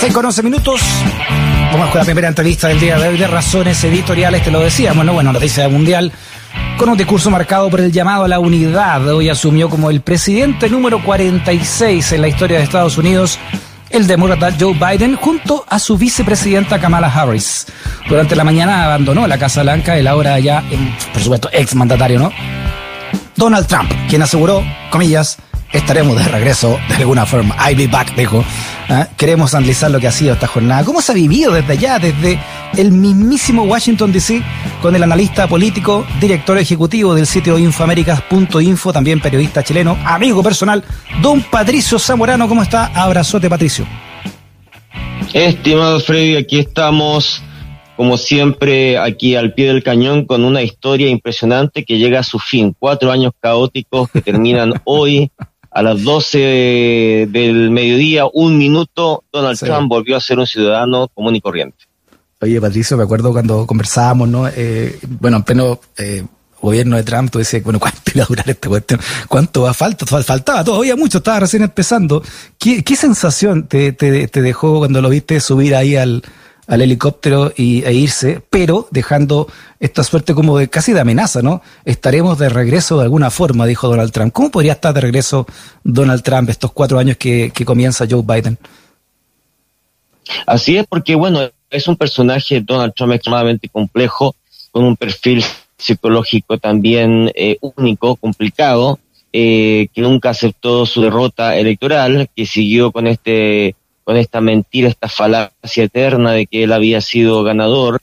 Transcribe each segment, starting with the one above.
6 con 11 minutos. Vamos con la primera entrevista del día de hoy de razones editoriales, te lo decíamos, ¿no? Bueno, noticia mundial. Con un discurso marcado por el llamado a la unidad, hoy asumió como el presidente número 46 en la historia de Estados Unidos el demócrata Joe Biden junto a su vicepresidenta Kamala Harris. Durante la mañana abandonó la Casa Blanca el ahora ya, por supuesto, ex mandatario, ¿no? Donald Trump, quien aseguró, comillas, estaremos de regreso de alguna forma. I'll be back, dijo. ¿Ah? Queremos analizar lo que ha sido esta jornada. ¿Cómo se ha vivido desde allá, desde el mismísimo Washington DC, con el analista político, director ejecutivo del sitio infoaméricas.info, también periodista chileno, amigo personal, don Patricio Zamorano? ¿Cómo está? Abrazote, Patricio. Estimado Freddy, aquí estamos, como siempre, aquí al pie del cañón con una historia impresionante que llega a su fin. Cuatro años caóticos que terminan hoy a las 12 del mediodía, un minuto, Donald Trump volvió a ser un ciudadano común y corriente. Oye, Patricio, me acuerdo cuando conversábamos, ¿no? Eh, bueno, en pleno eh, gobierno de Trump, tú decías, bueno, ¿cuánto iba a durar esta cuestión? ¿Cuánto va a falta? Faltaba todavía mucho, estaba recién empezando. ¿Qué, qué sensación te, te, te dejó cuando lo viste subir ahí al, al helicóptero y, e irse, pero dejando esta suerte como de casi de amenaza, ¿no? Estaremos de regreso de alguna forma, dijo Donald Trump. ¿Cómo podría estar de regreso Donald Trump estos cuatro años que, comienza Joe Biden? Así es, porque bueno, es un personaje, Donald Trump, extremadamente complejo, con un perfil psicológico también eh, único, complicado, eh, que nunca aceptó su derrota electoral, que siguió con este con esta mentira, esta falacia eterna de que él había sido ganador,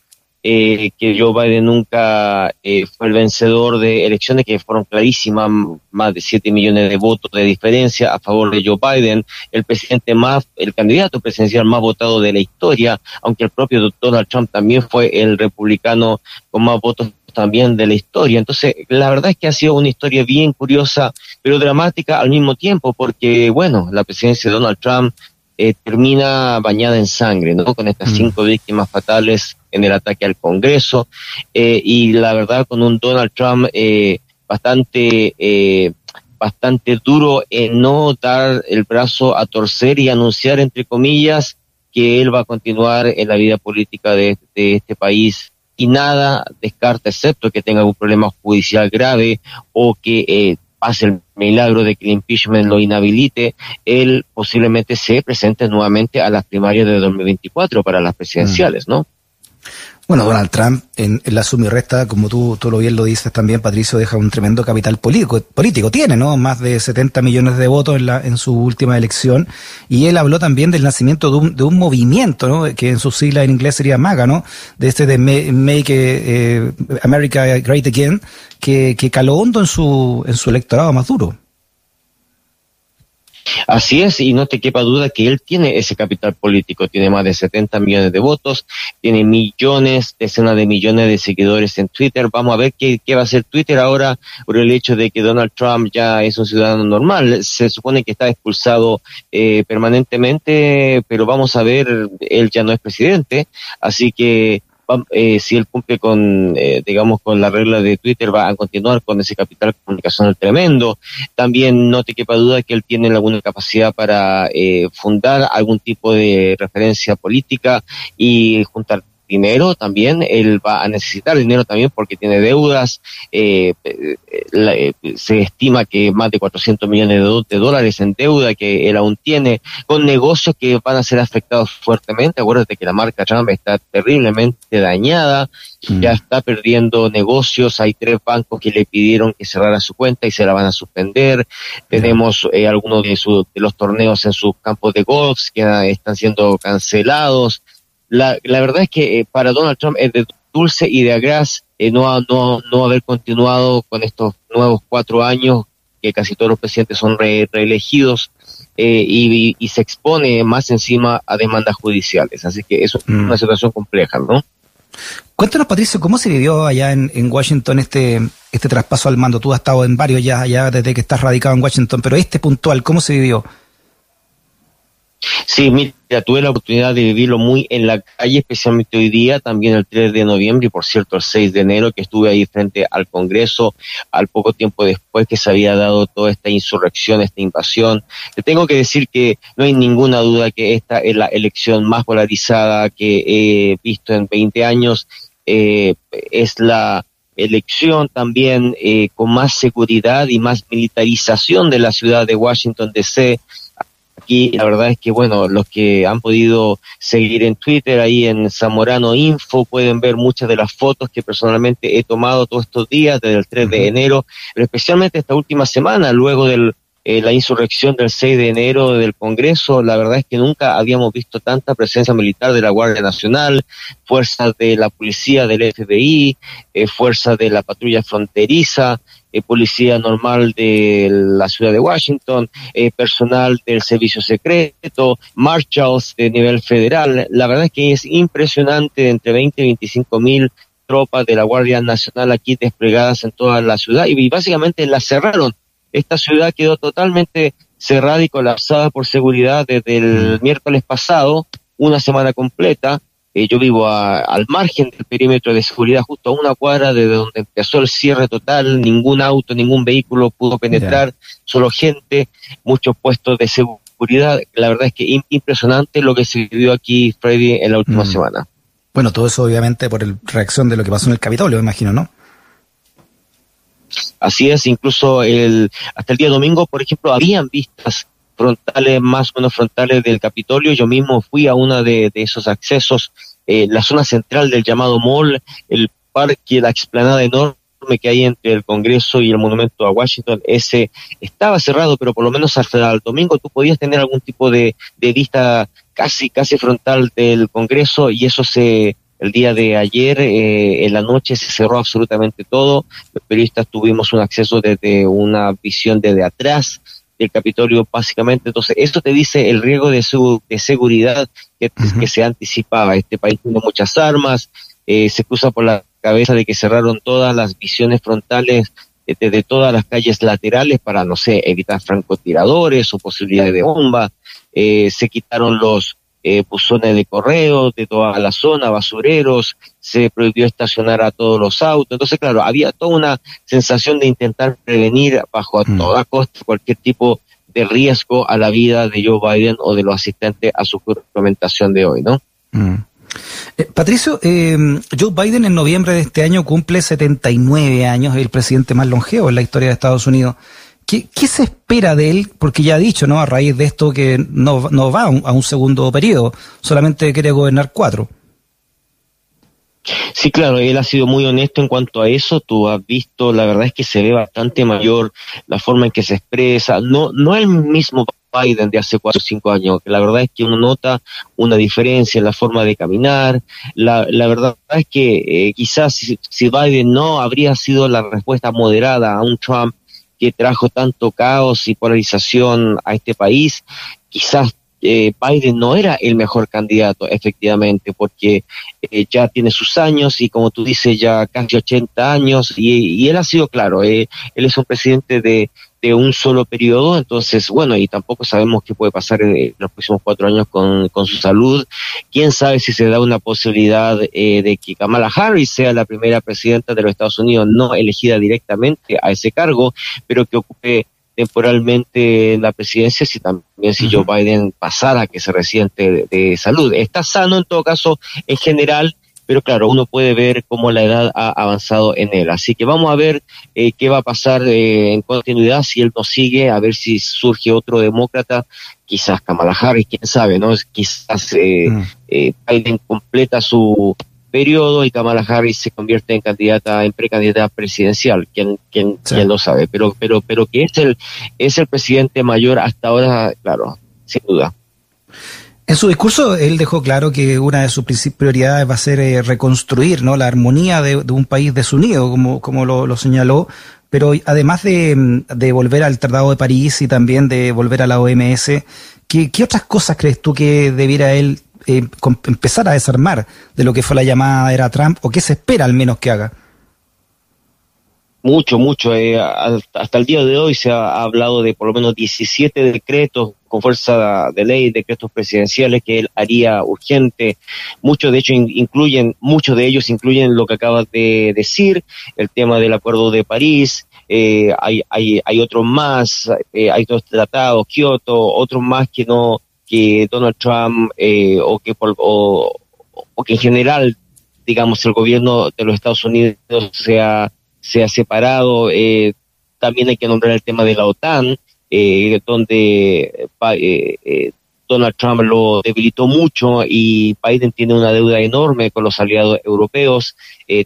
eh, que Joe Biden nunca eh, fue el vencedor de elecciones que fueron clarísimas, más de 7 millones de votos de diferencia a favor de Joe Biden, el presidente más, el candidato presidencial más votado de la historia, aunque el propio Donald Trump también fue el republicano con más votos también de la historia. Entonces, la verdad es que ha sido una historia bien curiosa, pero dramática al mismo tiempo, porque, bueno, la presidencia de Donald Trump eh, termina bañada en sangre, ¿no? Con estas mm. cinco víctimas fatales en el ataque al Congreso eh, y la verdad con un Donald Trump eh, bastante bastante duro en no dar el brazo a torcer y anunciar entre comillas que él va a continuar en la vida política de, de este país y nada descarta excepto que tenga algún problema judicial grave o que pase el milagro de que el impeachment lo inhabilite, él posiblemente se presente nuevamente a las primarias de 2024 para las presidenciales, ¿no? Bueno, Donald Trump en, la suma y resta, como tú, tú lo bien lo dices también, Patricio, deja un tremendo capital político. político. Tiene, ¿no? Más de 70 millones de votos en, la, en su última elección. Y él habló también del nacimiento de un, de un movimiento, ¿no? Que en su sigla en inglés sería MAGA, ¿no? De este de Make eh, America Great Again, que, que caló hondo en su, en su electorado más duro. Así es, y no te quepa duda que él tiene ese capital político, tiene más de 70 millones de votos, tiene millones, decenas de millones de seguidores en Twitter. Vamos a ver qué, qué va a hacer Twitter ahora por el hecho de que Donald Trump ya es un ciudadano normal. Se supone que está expulsado eh, permanentemente, pero vamos a ver, él ya no es presidente, así que eh, si él cumple con, eh, digamos, con la regla de Twitter, va a continuar con ese capital comunicacional tremendo. También no te quepa duda que él tiene alguna capacidad para eh, fundar algún tipo de referencia política y juntar dinero también, él va a necesitar dinero también porque tiene deudas, eh, eh, se estima que más de 400 millones de, dólares en deuda que él aún tiene, con negocios que van a ser afectados fuertemente, acuérdate que la marca Trump está terriblemente dañada, mm. ya está perdiendo negocios, hay tres bancos que le pidieron que cerrara su cuenta y se la van a suspender, tenemos eh, algunos de, de los torneos en sus campos de golf que están siendo cancelados, la, la verdad es que eh, para Donald Trump es de dulce y de agraz eh, no, no, no haber continuado con estos nuevos cuatro años que casi todos los presidentes son reelegidos eh, y, y, se expone más encima a demandas judiciales. Así que eso es una mm. situación compleja, ¿no? Cuéntanos, Patricio, ¿cómo se vivió allá en, en, Washington este, este traspaso al mando? Tú has estado en varios ya, ya desde que estás radicado en Washington, pero este puntual, ¿cómo se vivió? Sí, mira, tuve la oportunidad de vivirlo muy en la calle, especialmente hoy día, también el 3 de noviembre y por cierto el 6 de enero, que estuve ahí frente al Congreso, al poco tiempo después que se había dado toda esta insurrección, esta invasión. Te tengo que decir que no hay ninguna duda que esta es la elección más polarizada que he visto en 20 años. Eh, es la elección también eh, con más seguridad y más militarización de la ciudad de Washington DC aquí la verdad es que, bueno, los que han podido seguir en Twitter, ahí en Zamorano Info, pueden ver muchas de las fotos que personalmente he tomado todos estos días, desde el 3 de enero, pero especialmente esta última semana, luego de eh, la insurrección del 6 de enero del Congreso, la verdad es que nunca habíamos visto tanta presencia militar de la Guardia Nacional, fuerzas de la policía del FBI, eh, fuerzas de la patrulla fronteriza, eh, policía normal de la ciudad de Washington, eh, personal del servicio secreto, marshals de nivel federal. La verdad es que es impresionante, entre 20 y 25 mil tropas de la Guardia Nacional aquí desplegadas en toda la ciudad y, básicamente la cerraron. Esta ciudad quedó totalmente cerrada y colapsada por seguridad desde el miércoles pasado, una semana completa, eh, yo vivo al margen del perímetro de seguridad, justo a una cuadra de donde empezó el cierre total, ningún auto, ningún vehículo pudo penetrar, solo gente, muchos puestos de seguridad. La verdad es que impresionante lo que se vivió aquí, Freddy, en la última mm. semana. Bueno, todo eso obviamente por el reacción de lo que pasó en el Capitolio, me imagino, ¿no? Así es, incluso el, hasta el día domingo, por ejemplo, habían vistas frontales, más o menos frontales del Capitolio. Yo mismo fui a una de, esos accesos, eh, la zona central del llamado mall, el parque, la explanada enorme que hay entre el Congreso y el Monumento a Washington, ese estaba cerrado, pero por lo menos hasta el domingo tú podías tener algún tipo de, de vista casi, casi frontal del Congreso y eso se, el día de ayer, eh, en la noche, se cerró absolutamente todo. Los periodistas tuvimos un acceso desde una visión desde atrás del Capitolio, básicamente. Entonces, esto te dice el riesgo de, su, de seguridad que, que se anticipaba. Este país tiene muchas armas, eh, se cruza por la cabeza de que cerraron todas las visiones frontales de, de, todas las calles laterales para, no sé, evitar francotiradores o posibilidades de bomba. Eh, se quitaron los eh, buzones de correo de toda la zona, basureros, se prohibió estacionar a todos los autos. Entonces, claro, había toda una sensación de intentar prevenir bajo a mm. toda costa cualquier tipo de riesgo a la vida de Joe Biden o de los asistentes a su juramentación de hoy, ¿no? Mm. Eh, Patricio, eh, Joe Biden en noviembre de este año cumple 79 años, el presidente más longevo en la historia de Estados Unidos. ¿Qué, se espera de él? Porque ya ha dicho, ¿no? A raíz de esto que no, no va a un, segundo periodo, solamente quiere gobernar cuatro. Sí, claro, él ha sido muy honesto en cuanto a eso. Tú has visto, la verdad es que se ve bastante mayor la forma en que se expresa. No, no el mismo Biden de hace cuatro o cinco años, la verdad es que uno nota una diferencia en la forma de caminar. La, la verdad es que eh, quizás si, si Biden no habría sido la respuesta moderada a un Trump que trajo tanto caos y polarización a este país, quizás eh, Biden no era el mejor candidato, efectivamente, porque eh, ya tiene sus años y como tú dices, ya casi 80 años y, él ha sido claro, eh, él es un presidente de, de un solo periodo, entonces, bueno, y tampoco sabemos qué puede pasar en los próximos cuatro años con, con su salud. Quién sabe si se da una posibilidad eh, de que Kamala Harris sea la primera presidenta de los Estados Unidos no elegida directamente a ese cargo, pero que ocupe temporalmente la presidencia si también si Joe Biden pasara que se resiente de salud. Está sano en todo caso en general pero claro, uno puede ver cómo la edad ha avanzado en él. Así que vamos a ver eh, qué va a pasar eh, en continuidad si él nos sigue, a ver si surge otro demócrata, quizás Kamala Harris, quién sabe, ¿no? Quizás eh, mm. eh, Biden completa su periodo y Kamala Harris se convierte en candidata, en precandidata presidencial, quien, quien, quien lo sabe, pero, pero, pero que es el, es el presidente mayor hasta ahora, claro, sin duda. En su discurso, él dejó claro que una de sus prioridades va a ser eh, reconstruir ¿no? la armonía de, un país desunido, como, como lo, señaló, pero además de, volver al Tratado de París y también de volver a la OMS, ¿qué, otras cosas crees tú que debiera él eh, empezar a desarmar de lo que fue la llamada era Trump o qué se espera al menos que haga? Mucho, mucho. Eh, hasta el día de hoy se ha hablado de por lo menos 17 decretos con fuerza de ley, decretos presidenciales que él haría urgente. Muchos de hecho incluyen, muchos de ellos incluyen lo que acabas de decir, el tema del Acuerdo de París. Eh, hay, hay, hay otros más, eh, hay dos tratados, Kioto, otros más que no, que Donald Trump eh, o que por, o, o que en general digamos el gobierno de los Estados Unidos sea se ha separado. Eh, también hay que nombrar el tema de la OTAN, eh, donde eh, Donald Trump lo debilitó mucho y Biden tiene una deuda enorme con los aliados europeos.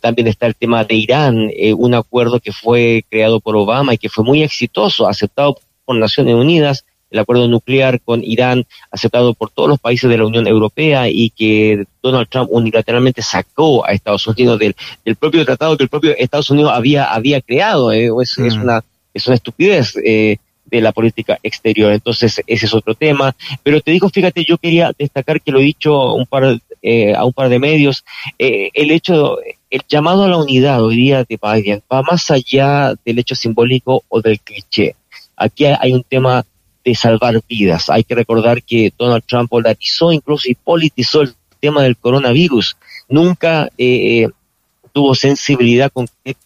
también está el tema de Irán, un acuerdo que fue creado por Obama y que fue muy exitoso, aceptado por Naciones Unidas, el acuerdo nuclear con Irán aceptado por todos los países de la Unión Europea y que Donald Trump unilateralmente sacó a Estados Unidos del, propio tratado que el propio Estados Unidos había, había creado. Eh, es, mm. una, es una estupidez. Eh, de la política exterior. Entonces, ese es otro tema. Pero te digo, fíjate, yo quería destacar que lo he dicho un par, eh, a un par de medios, el hecho, el llamado a la unidad hoy día de Biden va más allá del hecho simbólico o del cliché. Aquí hay un tema de salvar vidas. Hay que recordar que Donald Trump polarizó incluso y politizó el tema del coronavirus. Nunca eh, tuvo sensibilidad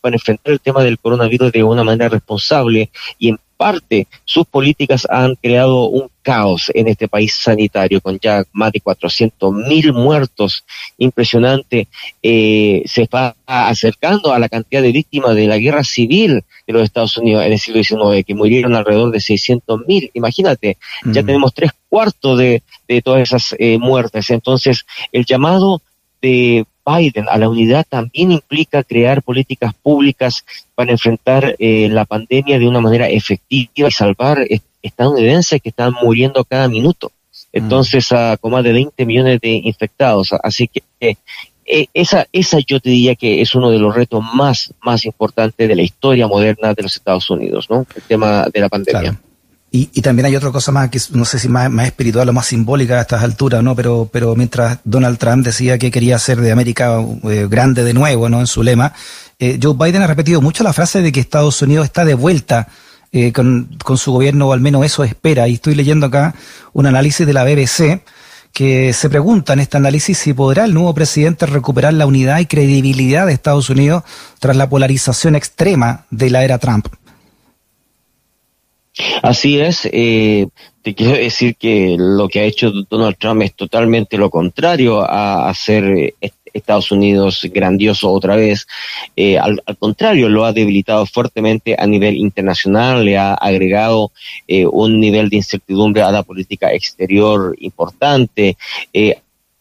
para enfrentar el tema del coronavirus de una manera responsable y en parte sus políticas han creado un caos en este país sanitario con ya más de 400 mil muertos. Impresionante. Eh, se está acercando a la cantidad de víctimas de la guerra civil de los Estados Unidos en el siglo XIX, que murieron alrededor de 600 mil. Imagínate, ya mm. tenemos tres cuartos de, de todas esas eh, muertes. Entonces, el llamado de Biden a la unidad también implica crear políticas públicas para enfrentar eh, la pandemia de una manera efectiva y salvar estadounidenses que están muriendo cada minuto. Entonces, a con más de 20 millones de infectados. Así que eh, esa, esa yo te diría que es uno de los retos más, más importantes de la historia moderna de los Estados Unidos, ¿no? El tema de la pandemia. Y, también hay otra cosa más que no sé si más, más espiritual o más simbólica a estas alturas, ¿no? Pero, pero mientras Donald Trump decía que quería hacer de América eh, grande de nuevo, ¿no? En su lema, eh, Joe Biden ha repetido mucho la frase de que Estados Unidos está de vuelta eh, con, con, su gobierno, o al menos eso espera. Y estoy leyendo acá un análisis de la BBC que se pregunta en este análisis si podrá el nuevo presidente recuperar la unidad y credibilidad de Estados Unidos tras la polarización extrema de la era Trump. Así es, eh, te quiero decir que lo que ha hecho Donald Trump es totalmente lo contrario a hacer eh, Estados Unidos grandioso otra vez. Eh, al, contrario, lo ha debilitado fuertemente a nivel internacional, le ha agregado un nivel de incertidumbre a la política exterior importante.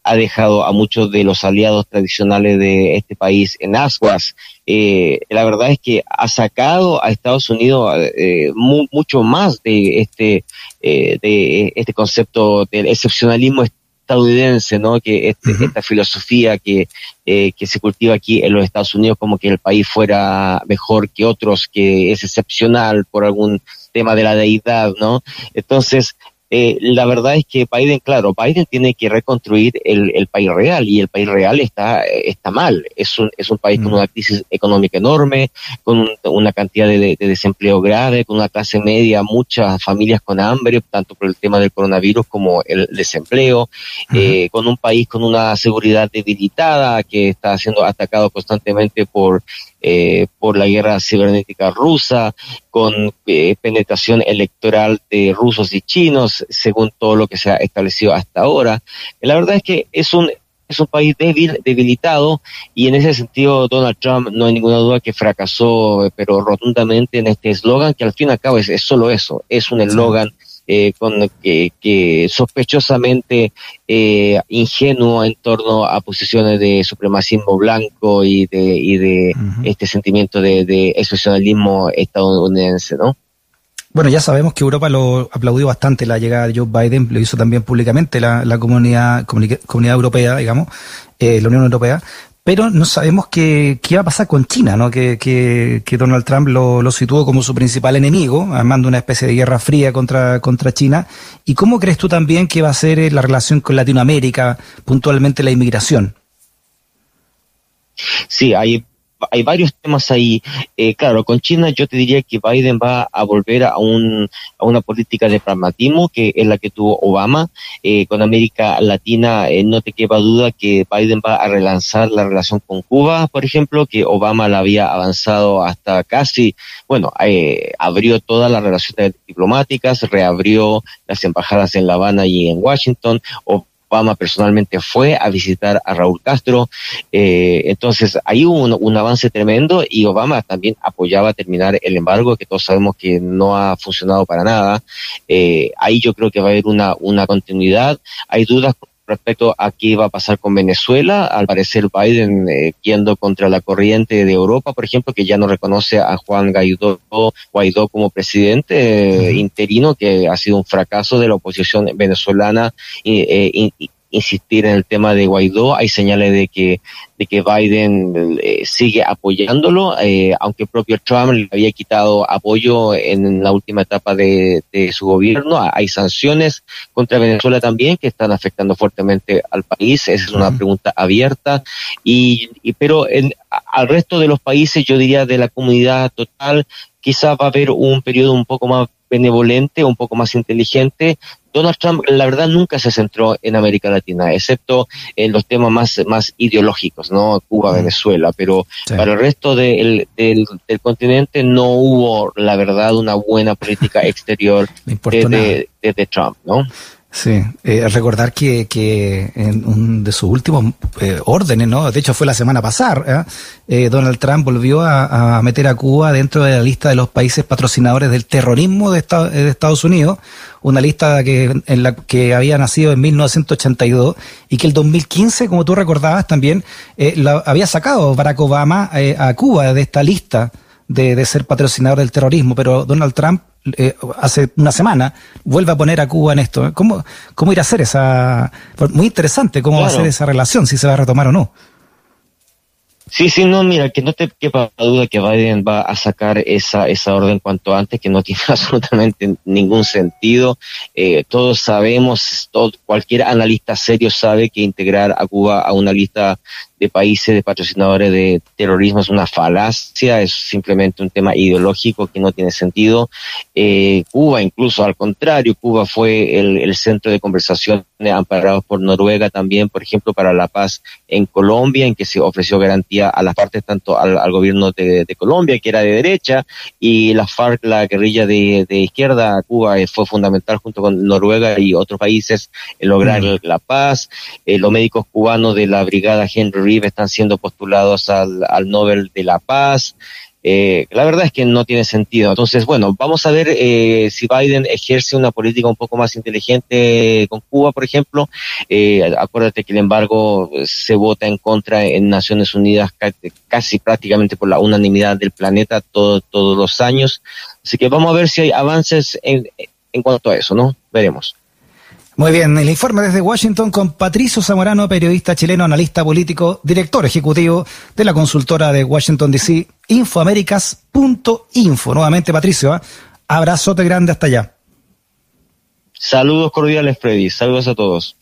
Ha dejado a muchos de los aliados tradicionales de este país en ascuas eh, la verdad es que ha sacado a Estados Unidos eh, mucho más de este, eh, de este concepto del excepcionalismo estadounidense, ¿no? Que este, esta filosofía que, eh, que se cultiva aquí en los Estados Unidos como que el país fuera mejor que otros, que es excepcional por algún tema de la deidad, ¿no? Entonces, eh, la verdad es que Biden, claro, Biden tiene que reconstruir el, el, país real y el país real está, está mal. Es un, es un país con mm. una crisis económica enorme, con una cantidad de, desempleo grave, con una clase media, muchas familias con hambre, tanto por el tema del coronavirus como el desempleo, eh, con un país con una seguridad debilitada que está siendo atacado constantemente por eh, por la guerra cibernética rusa, con eh, penetración electoral de rusos y chinos, según todo lo que se ha establecido hasta ahora. La verdad es que es un es un país débil, debilitado, y en ese sentido Donald Trump no hay ninguna duda que fracasó, pero rotundamente en este eslogan, que al fin y al cabo es, solo eso, es un eslogan eh, con que, que sospechosamente eh, ingenuo en torno a posiciones de supremacismo blanco y de, y de este sentimiento de, de excepcionalismo estadounidense, ¿no? Bueno, ya sabemos que Europa lo aplaudió bastante la llegada de Joe Biden, lo hizo también públicamente la, la comunidad, comunidad europea, digamos, eh, la Unión Europea, pero no sabemos qué, qué va a pasar con China, ¿no? Que, que, que Donald Trump lo, lo, situó como su principal enemigo, armando una especie de guerra fría contra, contra China. ¿Y cómo crees tú también que va a ser eh, la relación con Latinoamérica, puntualmente la inmigración? Sí, hay hay varios temas ahí. Eh, claro, con China yo te diría que Biden va a volver a, un, a una política de pragmatismo que es la que tuvo Obama. Eh, con América Latina eh, no te queda duda que Biden va a relanzar la relación con Cuba, por ejemplo, que Obama la había avanzado hasta casi, bueno, abrió todas las relaciones diplomáticas, reabrió las embajadas en La Habana y en Washington. O Obama personalmente fue a visitar a Raúl Castro. Eh, entonces, ahí hubo un, avance tremendo y Obama también apoyaba terminar el embargo, que todos sabemos que no ha funcionado para nada. Eh, ahí yo creo que va a haber una, una continuidad. Hay dudas respecto a qué va a pasar con Venezuela. Al parecer Biden eh, yendo contra la corriente de Europa, por ejemplo, que ya no reconoce a Juan Guaidó, Guaidó como presidente interino, que ha sido un fracaso de la oposición venezolana eh, insistir en el tema de Guaidó. Hay señales de que, de que Biden eh, sigue apoyándolo, eh, aunque el propio Trump le había quitado apoyo en la última etapa de, su gobierno. Hay sanciones contra Venezuela también que están afectando fuertemente al país. Esa es una pregunta abierta. Y, pero en, al resto de los países, yo diría de la comunidad total, quizá va a haber un periodo un poco más benevolente, un poco más inteligente, Donald Trump, la verdad, nunca se centró en América Latina, excepto en los temas más, más ideológicos, ¿no? Cuba. Venezuela, pero para el resto del, del, continente no hubo, la verdad, una buena política exterior desde de, Trump, ¿no? Sí, eh, recordar que, que en un de sus últimos eh, órdenes, ¿no? De hecho fue la semana pasada, ¿eh? Donald Trump volvió a, meter a Cuba dentro de la lista de los países patrocinadores del terrorismo de, de Estados Unidos, una lista que, en la que había nacido en 1982 y que el 2015, como tú recordabas también, había sacado Barack Obama a Cuba de esta lista de ser patrocinador del terrorismo, pero Donald Trump eh, hace una semana, vuelve a poner a Cuba en esto. ¿Cómo, cómo ir a hacer esa... Muy interesante cómo va a ser esa relación, si se va a retomar o no. Sí, sí, no, mira, que no te quepa duda que Biden va a sacar esa, esa orden cuanto antes, que no tiene absolutamente ningún sentido. Eh, todos sabemos, todo, cualquier analista serio sabe que integrar a Cuba a una lista de países de patrocinadores de terrorismo es una falacia, es simplemente un tema ideológico que no tiene sentido. Eh, Cuba, incluso al contrario, Cuba fue el, centro de conversación amparado por Noruega también, por ejemplo, para la paz en Colombia, en que se ofreció garantía a las partes, tanto al, gobierno de, Colombia, que era de derecha, y la FARC, la guerrilla de, izquierda, Cuba eh, fue fundamental junto con Noruega y otros países en lograr mm. la paz. Eh, los médicos cubanos de la brigada Henry están siendo postulados al, al Nobel de la Paz. Eh, la verdad es que no tiene sentido. Entonces, bueno, vamos a ver eh, si Biden ejerce una política un poco más inteligente con Cuba, por ejemplo. Eh, acuérdate que el embargo se vota en contra en Naciones Unidas casi prácticamente por la unanimidad del planeta todos los años. Así que vamos a ver si hay avances en, en cuanto a eso, ¿no? Veremos. Muy bien, el informe desde Washington con Patricio Zamorano, periodista chileno, analista político, director ejecutivo de la consultora de Washington DC, infoamericas.info. Nuevamente, Patricio, ¿eh? abrazote grande hasta allá. Saludos cordiales, Freddy. Saludos a todos.